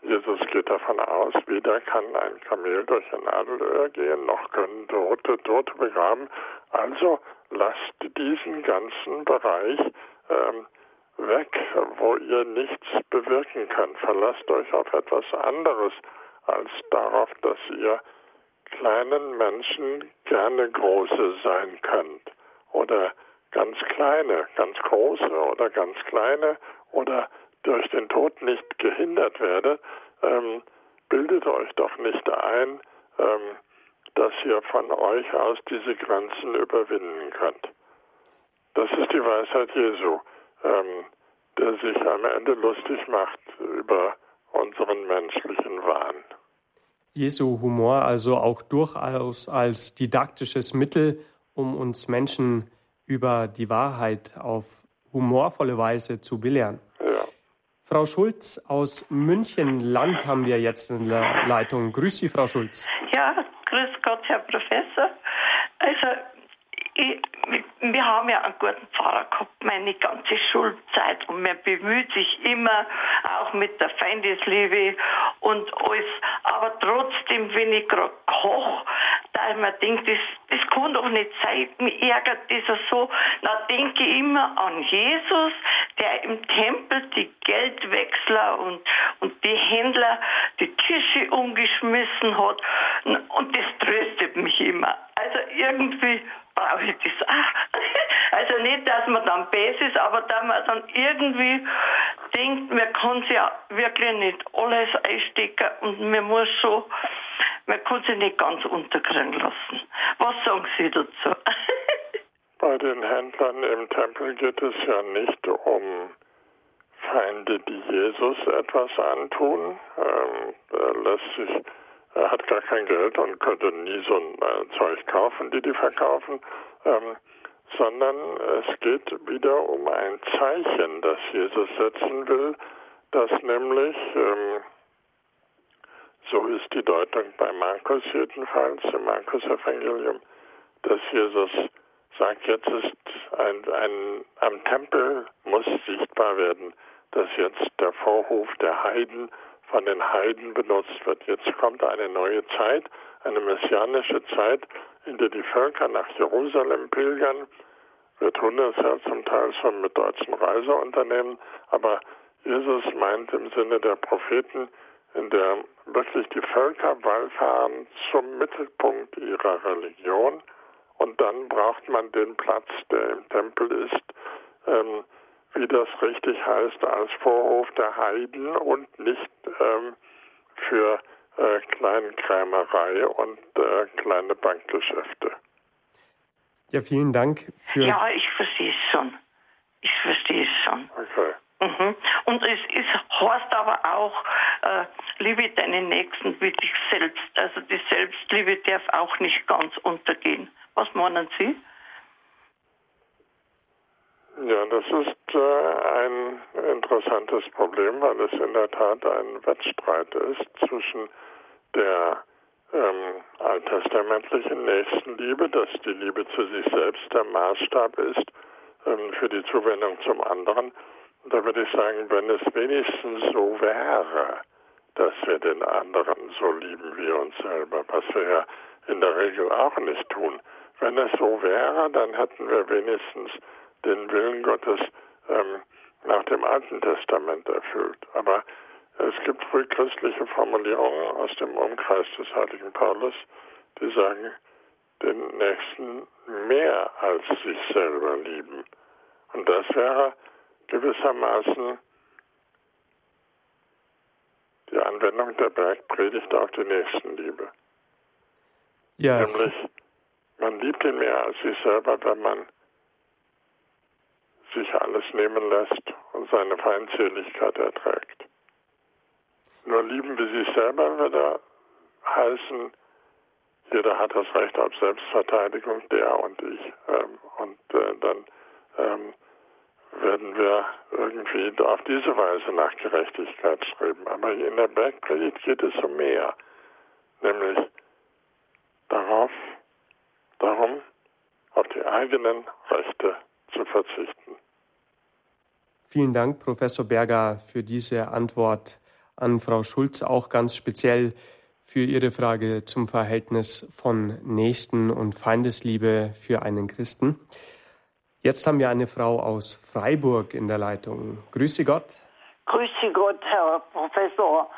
Jesus geht davon aus, weder kann ein Kamel durch ein Nadelöhr gehen, noch können Tote Tote begraben. Also lasst diesen ganzen Bereich ähm, weg, wo ihr nichts bewirken könnt. Verlasst euch auf etwas anderes als darauf, dass ihr kleinen Menschen gerne große sein könnt. Oder ganz kleine, ganz große oder ganz kleine oder durch den Tod nicht gehindert werdet, ähm, bildet euch doch nicht ein, ähm, dass ihr von euch aus diese Grenzen überwinden könnt. Das ist die Weisheit Jesu, ähm, der sich am Ende lustig macht über unseren menschlichen Wahn. Jesu Humor also auch durchaus als didaktisches Mittel, um uns Menschen über die Wahrheit auf humorvolle Weise zu belehren. Frau Schulz aus München-Land haben wir jetzt in der Leitung. Grüß Sie, Frau Schulz. Ja, grüß Gott, Herr Professor. Also, wir haben ja einen guten Pfarrer gehabt, meine ganze Schulzeit. Und man bemüht sich immer, auch mit der Feindesliebe und alles. Aber trotzdem, wenn ich gerade koche, da ich mir denke, das, das kann doch nicht sein, mich ärgert das so, dann denke ich immer an Jesus, der im Tempel die Geldwechsler und, und die Händler die Tische umgeschmissen hat. Und das tröstet mich immer. Also irgendwie brauche ich das auch. Also nicht, dass man dann besser ist, aber dass man dann irgendwie denkt, man kann sich ja wirklich nicht alles einstecken und man muss so man kann sie nicht ganz unterkriegen lassen. Was sagen Sie dazu? Bei den Händlern im Tempel geht es ja nicht um Feinde, die Jesus etwas antun. Ähm, er lässt sich, er hat gar kein Geld und könnte nie so ein äh, Zeug kaufen, die die verkaufen. Ähm, sondern es geht wieder um ein Zeichen, das Jesus setzen will, das nämlich ähm, so ist die Deutung bei Markus jedenfalls, im Markus-Evangelium, dass Jesus sagt, jetzt ist ein, ein, am Tempel muss sichtbar werden, dass jetzt der Vorhof der Heiden von den Heiden benutzt wird. Jetzt kommt eine neue Zeit, eine messianische Zeit, in der die Völker nach Jerusalem pilgern. Wir tun das ja zum Teil schon mit deutschen Reiseunternehmen, aber Jesus meint im Sinne der Propheten, in der wirklich die Völker wallfahren zum Mittelpunkt ihrer Religion und dann braucht man den Platz, der im Tempel ist, ähm, wie das richtig heißt, als Vorhof der Heiden und nicht ähm, für äh, Kleinkrämerei und äh, kleine Bankgeschäfte. Ja, vielen Dank für. Ja, ich verstehe es schon. Ich verstehe es schon. Okay. Mhm. Und es ist, heißt aber auch, äh, liebe deinen Nächsten wie dich selbst. Also die Selbstliebe darf auch nicht ganz untergehen. Was meinen Sie? Ja, das ist äh, ein interessantes Problem, weil es in der Tat ein Wettstreit ist zwischen der ähm, alttestamentlichen Nächstenliebe, dass die Liebe zu sich selbst der Maßstab ist ähm, für die Zuwendung zum anderen. Da würde ich sagen, wenn es wenigstens so wäre, dass wir den anderen so lieben wie uns selber, was wir ja in der Regel auch nicht tun. Wenn es so wäre, dann hätten wir wenigstens den Willen Gottes ähm, nach dem Alten Testament erfüllt. Aber es gibt frühchristliche Formulierungen aus dem Umkreis des heiligen Paulus, die sagen, den Nächsten mehr als sich selber lieben. Und das wäre gewissermaßen die Anwendung der Bergpredigt auf die Nächstenliebe. Ja. Nämlich, man liebt ihn mehr als sich selber, wenn man sich alles nehmen lässt und seine Feindseligkeit erträgt. Nur lieben wir sich selber würde heißen, jeder hat das Recht auf Selbstverteidigung, der und ich. Ähm, und äh, dann ähm, werden wir irgendwie auf diese Weise nach Gerechtigkeit streben. Aber in der Bergpredigt geht es um mehr, nämlich darauf, darum, auf die eigenen Rechte zu verzichten. Vielen Dank, Professor Berger, für diese Antwort an Frau Schulz, auch ganz speziell für Ihre Frage zum Verhältnis von Nächsten und Feindesliebe für einen Christen. Jetzt haben wir eine Frau aus Freiburg in der Leitung. Grüße Gott. Grüße Gott, Herr Professor.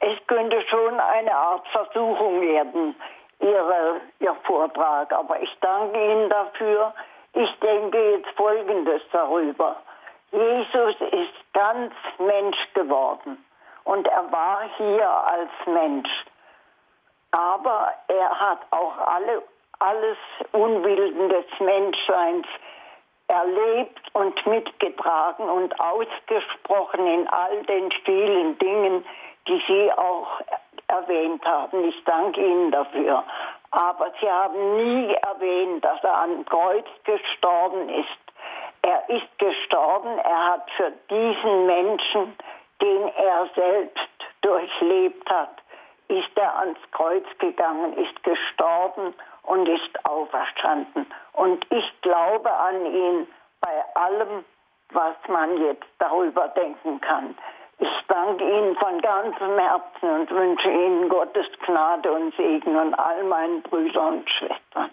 Es könnte schon eine Art Versuchung werden, Ihre, Ihr Vortrag, aber ich danke Ihnen dafür. Ich denke jetzt Folgendes darüber. Jesus ist ganz Mensch geworden und er war hier als Mensch. Aber er hat auch alle, alles Unwilden des Menschseins erlebt und mitgetragen und ausgesprochen in all den vielen Dingen, die Sie auch erwähnt haben. Ich danke Ihnen dafür. Aber Sie haben nie erwähnt, dass er am Kreuz gestorben ist. Er ist gestorben, er hat für diesen Menschen, den er selbst durchlebt hat, ist er ans Kreuz gegangen, ist gestorben und ist auferstanden. Und ich glaube an ihn bei allem, was man jetzt darüber denken kann. Ich danke Ihnen von ganzem Herzen und wünsche Ihnen Gottes Gnade und Segen und all meinen Brüdern und Schwestern.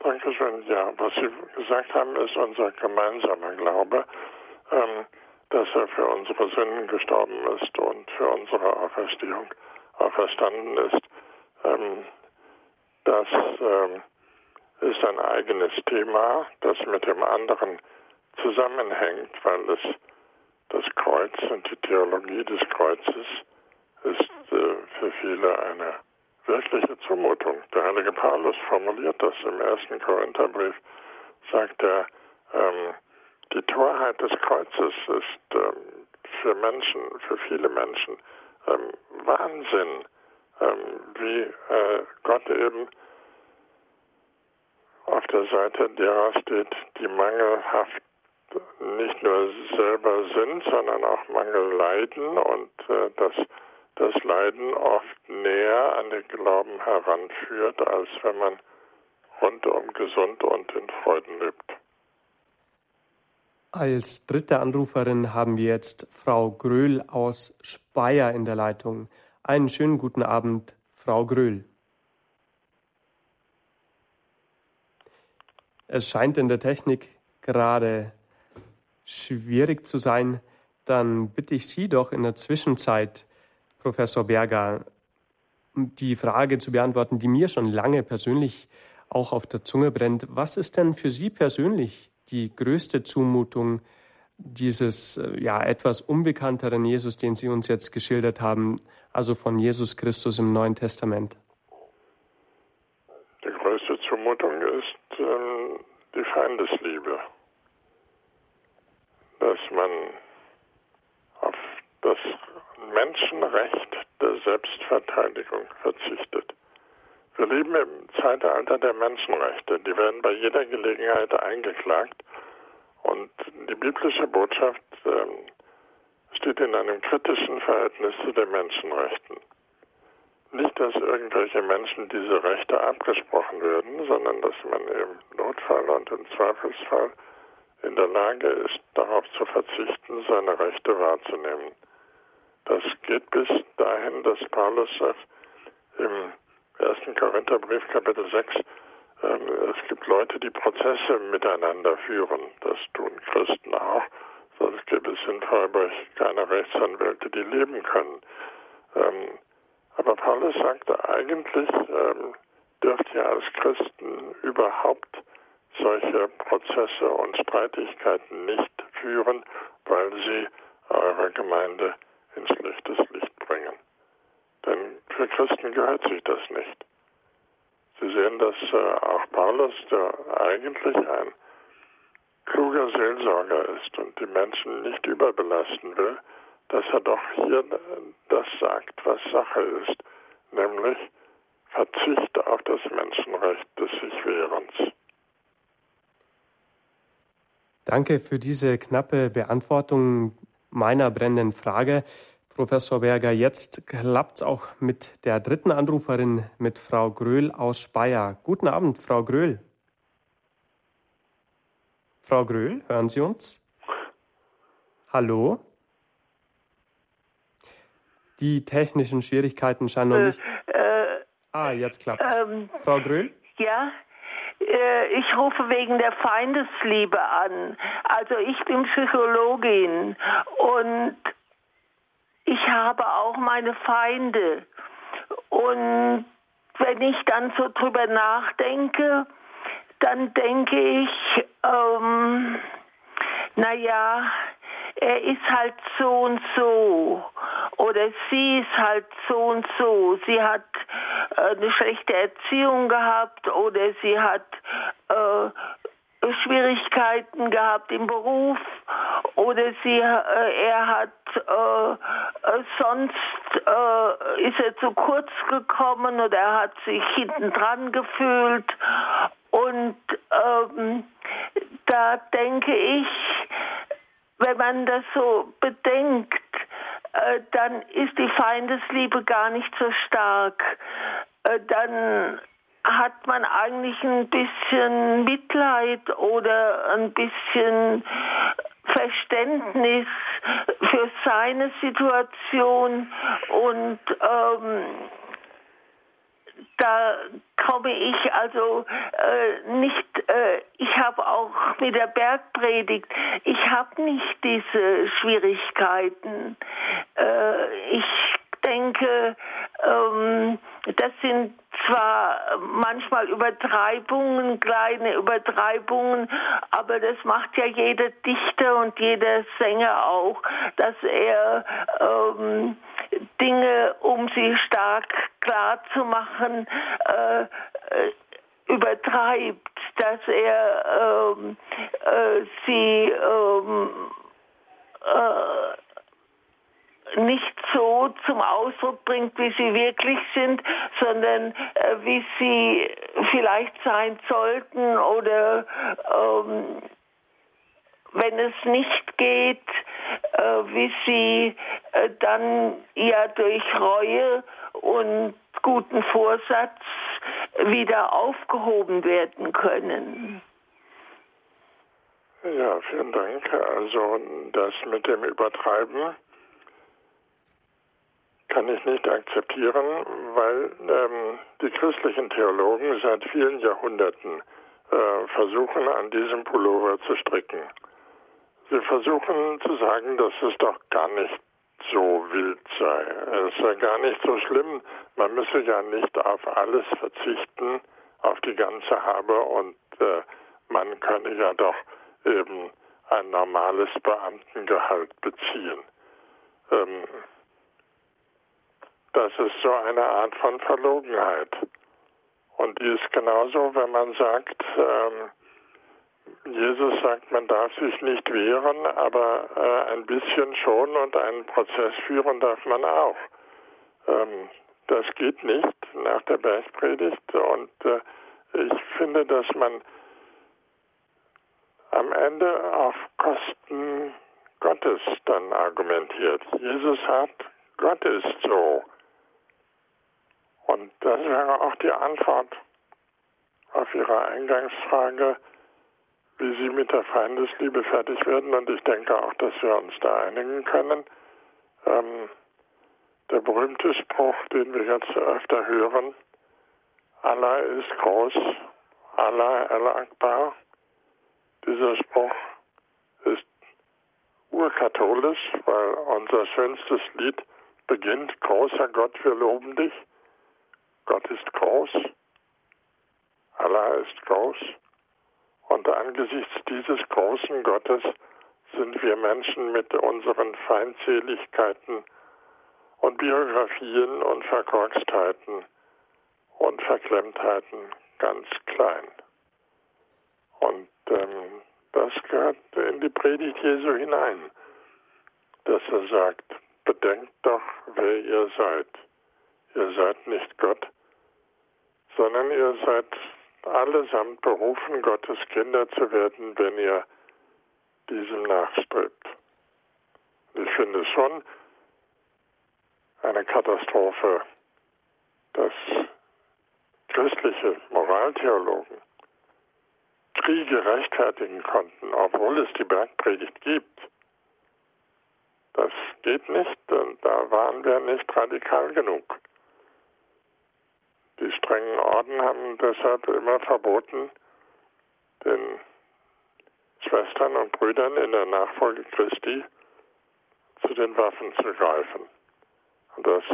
Dankeschön. Ja, was Sie gesagt haben, ist unser gemeinsamer Glaube, ähm, dass er für unsere Sünden gestorben ist und für unsere Auferstehung auferstanden ist. Ähm, das ähm, ist ein eigenes Thema, das mit dem anderen zusammenhängt, weil es das Kreuz und die Theologie des Kreuzes ist äh, für viele eine wirkliche Zumutung. Der heilige Paulus formuliert das im ersten Korintherbrief, sagt er, ähm, die Torheit des Kreuzes ist ähm, für Menschen, für viele Menschen ähm, Wahnsinn, ähm, wie äh, Gott eben auf der Seite derer steht, die mangelhaft nicht nur selber sind, sondern auch Mangel leiden und äh, dass das Leiden oft näher an den Glauben heranführt, als wenn man rundum gesund und in Freuden lebt. Als dritte Anruferin haben wir jetzt Frau Gröhl aus Speyer in der Leitung. Einen schönen guten Abend, Frau Gröhl. Es scheint in der Technik gerade schwierig zu sein. Dann bitte ich Sie doch in der Zwischenzeit, Professor Berger, die Frage zu beantworten, die mir schon lange persönlich auch auf der Zunge brennt. Was ist denn für Sie persönlich die größte Zumutung dieses äh, ja etwas unbekannteren Jesus, den Sie uns jetzt geschildert haben, also von Jesus Christus im Neuen Testament? Die größte Zumutung ist ähm, die Feindesliebe, dass man auf das Menschenrecht der Selbstverteidigung verzichtet. Wir leben im Zeitalter der Menschenrechte. Die werden bei jeder Gelegenheit eingeklagt. Und die biblische Botschaft ähm, steht in einem kritischen Verhältnis zu den Menschenrechten. Nicht, dass irgendwelche Menschen diese Rechte abgesprochen würden, sondern dass man im Notfall und im Zweifelsfall in der Lage ist, darauf zu verzichten, seine Rechte wahrzunehmen. Das geht bis dahin, dass Paulus sagt, im 1. Korintherbrief Kapitel 6, ähm, es gibt Leute, die Prozesse miteinander führen. Das tun Christen auch. Sonst gäbe es in Freiburg keine Rechtsanwälte, die leben können. Ähm, aber Paulus sagte, eigentlich ähm, dürft ihr als Christen überhaupt solche Prozesse und Streitigkeiten nicht führen, weil sie eure Gemeinde ins schlechtes Licht bringen. Denn für Christen gehört sich das nicht. Sie sehen, dass äh, auch Paulus, der eigentlich ein kluger Seelsorger ist und die Menschen nicht überbelasten will, dass er doch hier das sagt, was Sache ist, nämlich Verzicht auf das Menschenrecht des Sichwehrens. Danke für diese knappe Beantwortung meiner brennenden Frage. Professor Berger, jetzt klappt es auch mit der dritten Anruferin, mit Frau Gröhl aus Speyer. Guten Abend, Frau Gröhl. Frau Gröhl, hören Sie uns? Hallo? Die technischen Schwierigkeiten scheinen noch äh, nicht. Äh, ah, jetzt klappt's. Ähm, Frau Gröhl? Ja, äh, ich rufe wegen der Feindesliebe an. Also ich bin Psychologin und ich habe auch meine Feinde. Und wenn ich dann so drüber nachdenke, dann denke ich, ähm, naja, er ist halt so und so oder sie ist halt so und so. Sie hat äh, eine schlechte Erziehung gehabt oder sie hat äh, Schwierigkeiten gehabt im Beruf oder sie, äh, er hat äh, äh, sonst äh, ist er zu kurz gekommen oder er hat sich hinten dran gefühlt und ähm, da denke ich, wenn man das so bedenkt, äh, dann ist die Feindesliebe gar nicht so stark. Äh, dann hat man eigentlich ein bisschen Mitleid oder ein bisschen Verständnis für seine Situation und ähm, da komme ich also äh, nicht, äh, ich habe auch mit der Bergpredigt, ich habe nicht diese Schwierigkeiten. Äh, ich denke, ähm, das sind zwar manchmal Übertreibungen, kleine Übertreibungen, aber das macht ja jeder Dichter und jeder Sänger auch, dass er ähm, Dinge, um sie stark klar zu machen, äh, äh, übertreibt, dass er ähm, äh, sie ähm, äh, nicht so zum Ausdruck bringt, wie sie wirklich sind, sondern äh, wie sie vielleicht sein sollten oder ähm, wenn es nicht geht, äh, wie sie äh, dann ja durch Reue und guten Vorsatz wieder aufgehoben werden können. Ja, vielen Dank. Also das mit dem Übertreiben kann ich nicht akzeptieren, weil ähm, die christlichen Theologen seit vielen Jahrhunderten äh, versuchen, an diesem Pullover zu stricken. Sie versuchen zu sagen, dass es doch gar nicht so wild sei. Es sei gar nicht so schlimm. Man müsse ja nicht auf alles verzichten, auf die ganze Habe und äh, man könne ja doch eben ein normales Beamtengehalt beziehen. Ähm, das ist so eine Art von Verlogenheit. Und die ist genauso, wenn man sagt, ähm, Jesus sagt, man darf sich nicht wehren, aber äh, ein bisschen schon und einen Prozess führen darf man auch. Ähm, das geht nicht nach der Bergpredigt und äh, ich finde, dass man am Ende auf Unkosten Gottes dann argumentiert. Jesus sagt, Gott ist so. Und das wäre auch die Antwort auf Ihre Eingangsfrage, wie Sie mit der Feindesliebe fertig werden. Und ich denke auch, dass wir uns da einigen können. Ähm, der berühmte Spruch, den wir jetzt öfter hören, Allah ist groß, Allah al-Akbar. Dieser Spruch ist urkatholisch, weil unser schönstes Lied beginnt, großer Gott, wir loben dich. Gott ist groß, Allah ist groß. Und angesichts dieses großen Gottes sind wir Menschen mit unseren Feindseligkeiten und Biografien und Verkorkstheiten und Verklemmtheiten ganz klein. Und ähm, das gehört in die Predigt Jesu hinein, dass er sagt, bedenkt doch, wer ihr seid. Ihr seid nicht Gott, sondern ihr seid allesamt berufen, Gottes Kinder zu werden, wenn ihr diesem nachstrebt. Ich finde es schon eine Katastrophe, dass christliche Moraltheologen Kriege rechtfertigen konnten, obwohl es die Bergpredigt gibt. Das geht nicht und da waren wir nicht radikal genug. Die strengen Orden haben deshalb immer verboten, den Schwestern und Brüdern in der Nachfolge Christi zu den Waffen zu greifen. Und das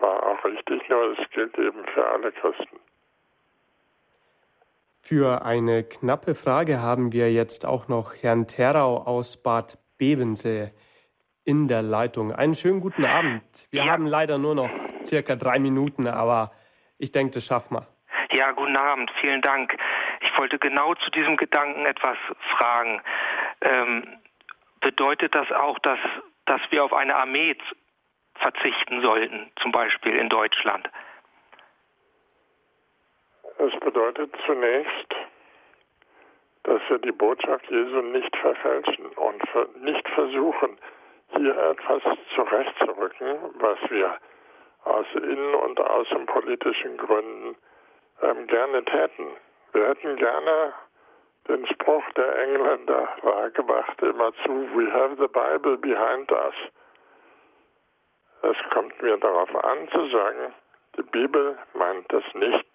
war auch richtig, nur es gilt eben für alle Christen. Für eine knappe Frage haben wir jetzt auch noch Herrn Terau aus Bad Bebensee in der Leitung. Einen schönen guten Abend. Wir ja. haben leider nur noch circa drei Minuten, aber ich denke, das schaffen wir. Ja, guten Abend, vielen Dank. Ich wollte genau zu diesem Gedanken etwas fragen. Ähm, bedeutet das auch, dass, dass wir auf eine Armee verzichten sollten, zum Beispiel in Deutschland? Es bedeutet zunächst, dass wir die Botschaft Jesu nicht verfälschen und nicht versuchen, hier etwas zurechtzurücken, was wir aus innen- und außenpolitischen Gründen ähm, gerne täten. Wir hätten gerne den Spruch der Engländer wahrgemacht immerzu, we have the Bible behind us. Es kommt mir darauf an zu sagen, die Bibel meint das nicht.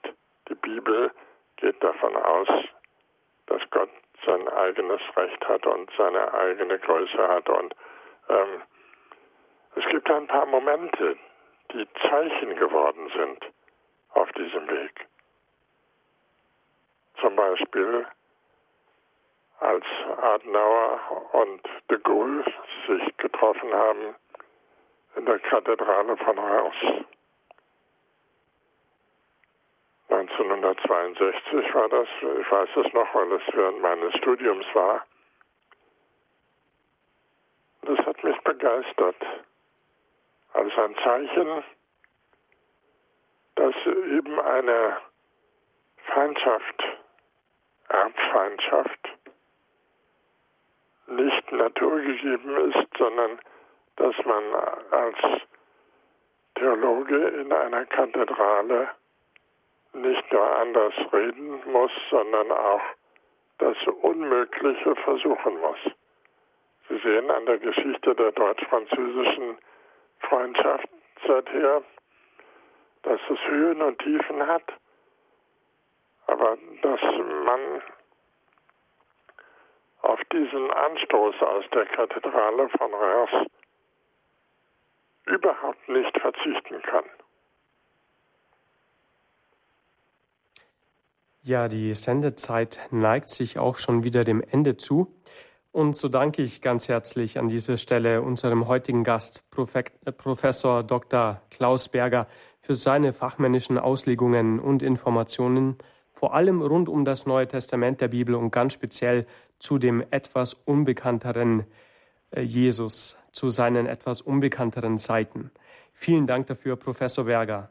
Die Bibel geht davon aus, dass Gott sein eigenes Recht hat und seine eigene Größe hat. Und ähm, es gibt ein paar Momente, die Zeichen geworden sind auf diesem Weg. Zum Beispiel als Adenauer und de Gaulle sich getroffen haben in der Kathedrale von Reims. 1962 war das, ich weiß es noch, weil es während meines Studiums war. Das hat mich begeistert als ein Zeichen, dass eben eine Feindschaft, Erbfeindschaft nicht naturgegeben ist, sondern dass man als Theologe in einer Kathedrale nicht nur anders reden muss, sondern auch das Unmögliche versuchen muss. Sie sehen an der Geschichte der deutsch-französischen Freundschaft seither, dass es Höhen und Tiefen hat, aber dass man auf diesen Anstoß aus der Kathedrale von Reims überhaupt nicht verzichten kann. Ja, die Sendezeit neigt sich auch schon wieder dem Ende zu. Und so danke ich ganz herzlich an dieser Stelle unserem heutigen Gast, Professor Dr. Klaus Berger, für seine fachmännischen Auslegungen und Informationen, vor allem rund um das Neue Testament der Bibel und ganz speziell zu dem etwas unbekannteren äh, Jesus, zu seinen etwas unbekannteren Seiten. Vielen Dank dafür, Professor Berger.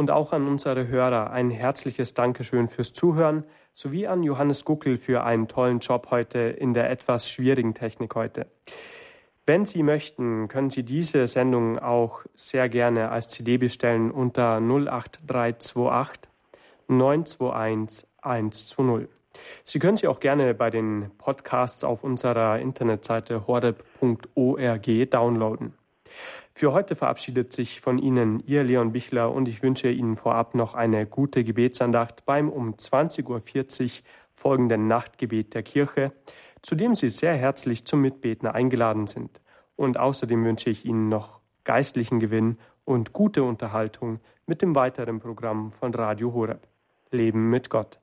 Und auch an unsere Hörer ein herzliches Dankeschön fürs Zuhören, sowie an Johannes Guckel für einen tollen Job heute in der etwas schwierigen Technik heute. Wenn Sie möchten, können Sie diese Sendung auch sehr gerne als CD bestellen unter 08328 921 120. Sie können sie auch gerne bei den Podcasts auf unserer Internetseite horeb.org downloaden. Für heute verabschiedet sich von Ihnen Ihr Leon Bichler und ich wünsche Ihnen vorab noch eine gute Gebetsandacht beim um 20.40 Uhr folgenden Nachtgebet der Kirche, zu dem Sie sehr herzlich zum Mitbeten eingeladen sind. Und außerdem wünsche ich Ihnen noch geistlichen Gewinn und gute Unterhaltung mit dem weiteren Programm von Radio Horeb. Leben mit Gott.